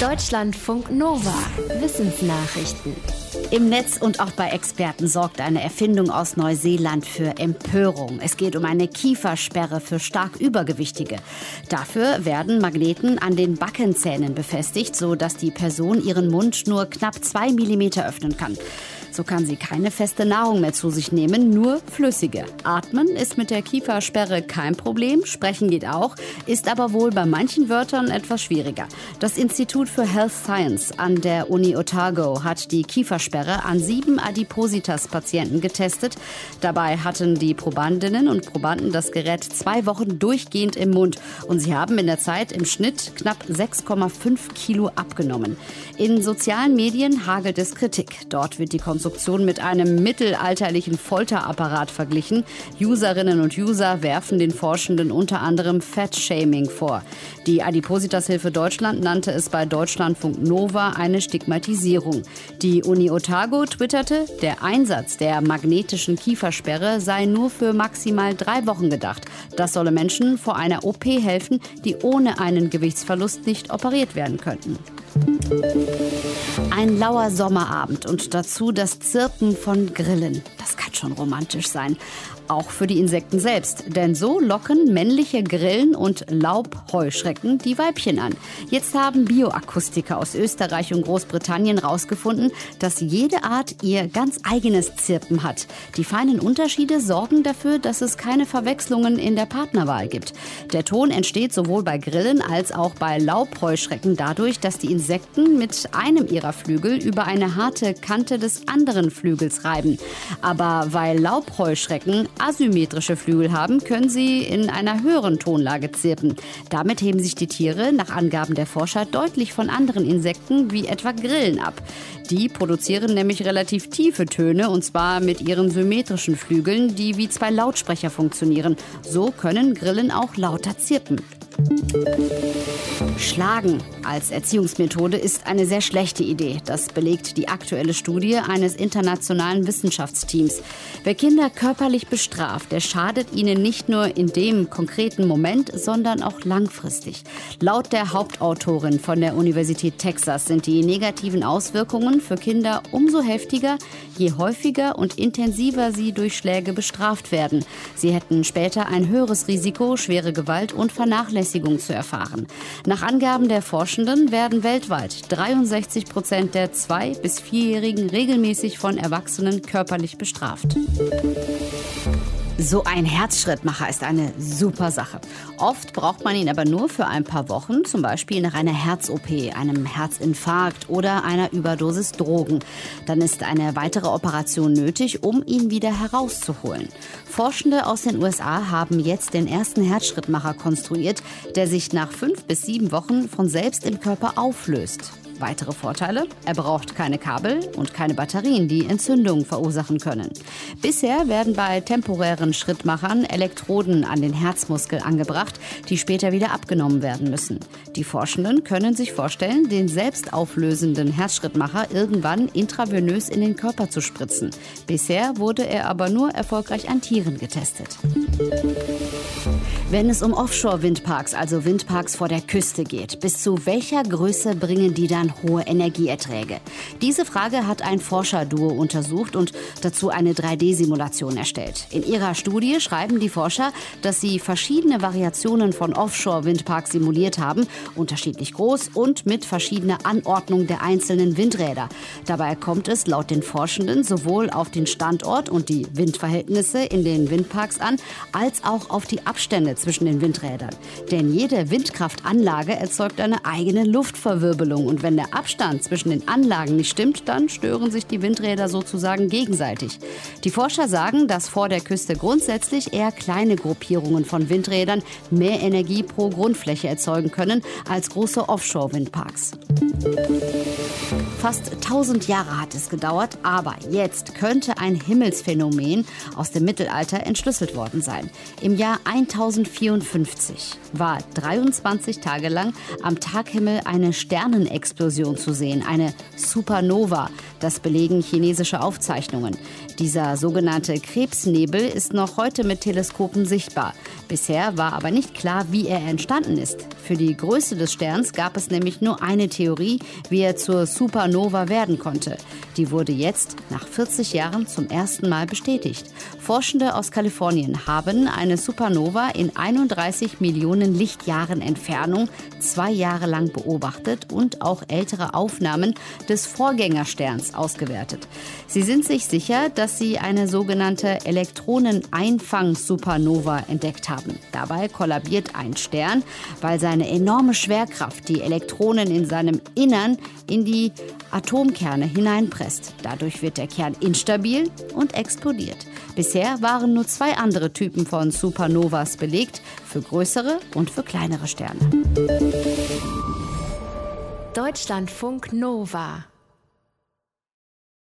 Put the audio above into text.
Deutschlandfunk Nova. Wissensnachrichten. Im Netz und auch bei Experten sorgt eine Erfindung aus Neuseeland für Empörung. Es geht um eine Kiefersperre für stark Übergewichtige. Dafür werden Magneten an den Backenzähnen befestigt, sodass die Person ihren Mund nur knapp zwei Millimeter öffnen kann. So kann sie keine feste Nahrung mehr zu sich nehmen, nur flüssige. Atmen ist mit der Kiefersperre kein Problem, sprechen geht auch, ist aber wohl bei manchen Wörtern etwas schwieriger. Das Institut für Health Science an der Uni Otago hat die Kiefersperre an sieben Adipositas-Patienten getestet. Dabei hatten die Probandinnen und Probanden das Gerät zwei Wochen durchgehend im Mund und sie haben in der Zeit im Schnitt knapp 6,5 Kilo abgenommen. In sozialen Medien hagelt es Kritik. Dort wird die Konstruktion mit einem mittelalterlichen Folterapparat verglichen. Userinnen und User werfen den Forschenden unter anderem Fat-Shaming vor. Die Adipositas-Hilfe Deutschland nannte es bei Deutschlandfunk Nova eine Stigmatisierung. Die Uni Otago twitterte, der Einsatz der magnetischen Kiefersperre sei nur für maximal drei Wochen gedacht. Das solle Menschen vor einer OP helfen, die ohne einen Gewichtsverlust nicht operiert werden könnten. Ein lauer Sommerabend und dazu das Zirpen von Grillen. Das kann schon romantisch sein auch für die Insekten selbst. Denn so locken männliche Grillen und Laubheuschrecken die Weibchen an. Jetzt haben Bioakustiker aus Österreich und Großbritannien herausgefunden, dass jede Art ihr ganz eigenes Zirpen hat. Die feinen Unterschiede sorgen dafür, dass es keine Verwechslungen in der Partnerwahl gibt. Der Ton entsteht sowohl bei Grillen als auch bei Laubheuschrecken dadurch, dass die Insekten mit einem ihrer Flügel über eine harte Kante des anderen Flügels reiben. Aber weil Laubheuschrecken asymmetrische Flügel haben, können sie in einer höheren Tonlage zirpen. Damit heben sich die Tiere nach Angaben der Forscher deutlich von anderen Insekten wie etwa Grillen ab. Die produzieren nämlich relativ tiefe Töne und zwar mit ihren symmetrischen Flügeln, die wie zwei Lautsprecher funktionieren. So können Grillen auch lauter zirpen. Schlagen als Erziehungsmethode ist eine sehr schlechte Idee. Das belegt die aktuelle Studie eines internationalen Wissenschaftsteams. Wer Kinder körperlich bestraft, der schadet ihnen nicht nur in dem konkreten Moment, sondern auch langfristig. Laut der Hauptautorin von der Universität Texas sind die negativen Auswirkungen für Kinder umso heftiger, je häufiger und intensiver sie durch Schläge bestraft werden. Sie hätten später ein höheres Risiko, schwere Gewalt und Vernachlässigung zu erfahren. Nach Angaben der Forschenden werden weltweit 63 Prozent der zwei- bis vierjährigen regelmäßig von Erwachsenen körperlich bestraft. So ein Herzschrittmacher ist eine super Sache. Oft braucht man ihn aber nur für ein paar Wochen, zum Beispiel nach einer Herz-OP, einem Herzinfarkt oder einer Überdosis Drogen. Dann ist eine weitere Operation nötig, um ihn wieder herauszuholen. Forschende aus den USA haben jetzt den ersten Herzschrittmacher konstruiert, der sich nach fünf bis sieben Wochen von selbst im Körper auflöst. Weitere Vorteile? Er braucht keine Kabel und keine Batterien, die Entzündungen verursachen können. Bisher werden bei temporären Schrittmachern Elektroden an den Herzmuskel angebracht, die später wieder abgenommen werden müssen. Die Forschenden können sich vorstellen, den selbstauflösenden Herzschrittmacher irgendwann intravenös in den Körper zu spritzen. Bisher wurde er aber nur erfolgreich an Tieren getestet. Wenn es um Offshore-Windparks, also Windparks vor der Küste geht, bis zu welcher Größe bringen die dann hohe Energieerträge? Diese Frage hat ein Forscherduo untersucht und dazu eine 3D-Simulation erstellt. In ihrer Studie schreiben die Forscher, dass sie verschiedene Variationen von Offshore-Windparks simuliert haben, unterschiedlich groß und mit verschiedener Anordnung der einzelnen Windräder. Dabei kommt es laut den Forschenden sowohl auf den Standort und die Windverhältnisse in den Windparks an, als auch auf die Abstände zwischen den Windrädern. Denn jede Windkraftanlage erzeugt eine eigene Luftverwirbelung und wenn der Abstand zwischen den Anlagen nicht stimmt, dann stören sich die Windräder sozusagen gegenseitig. Die Forscher sagen, dass vor der Küste grundsätzlich eher kleine Gruppierungen von Windrädern mehr Energie pro Grundfläche erzeugen können als große Offshore-Windparks. Fast 1000 Jahre hat es gedauert, aber jetzt könnte ein Himmelsphänomen aus dem Mittelalter entschlüsselt worden sein. Im Jahr 1054 war 23 Tage lang am Taghimmel eine Sternenexplosion zu sehen, eine Supernova. Das belegen chinesische Aufzeichnungen. Dieser sogenannte Krebsnebel ist noch heute mit Teleskopen sichtbar. Bisher war aber nicht klar, wie er entstanden ist. Für die Größe des Sterns gab es nämlich nur eine Theorie, wie er zur Supernova werden konnte. Die wurde jetzt nach 40 Jahren zum ersten Mal bestätigt. Forschende aus Kalifornien haben eine Supernova in 31 Millionen Lichtjahren Entfernung zwei Jahre lang beobachtet und auch ältere Aufnahmen des Vorgängersterns ausgewertet. Sie sind sich sicher, dass sie eine sogenannte Elektroneneinfang-Supernova entdeckt haben. Dabei kollabiert ein Stern, weil seine enorme Schwerkraft die Elektronen in seinem Innern in die Atomkerne hineinpresst. Dadurch wird der Kern instabil und explodiert. Bisher waren nur zwei andere Typen von Supernovas belegt, für größere und für kleinere Sterne. Deutschlandfunk Nova